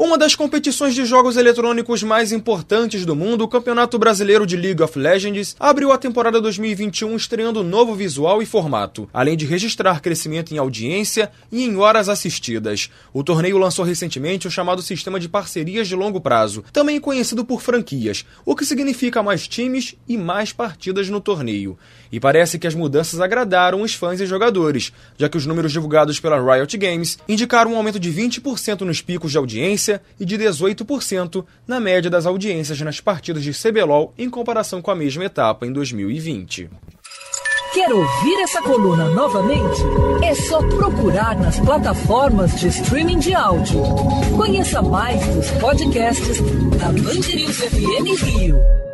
Uma das competições de jogos eletrônicos mais importantes do mundo, o Campeonato Brasileiro de League of Legends, abriu a temporada 2021 estreando novo visual e formato, além de registrar crescimento em audiência e em horas assistidas. O torneio lançou recentemente o chamado sistema de parcerias de longo prazo, também conhecido por franquias, o que significa mais times e mais partidas no torneio. E parece que as mudanças agradaram os fãs e jogadores, já que os números divulgados pela Riot Games indicaram um aumento de 20% nos picos de audiência audiência e de 18% na média das audiências nas partidas de CBLOL em comparação com a mesma etapa em 2020. Quer ouvir essa coluna novamente? É só procurar nas plataformas de streaming de áudio. Conheça mais dos podcasts da Band FM Rio.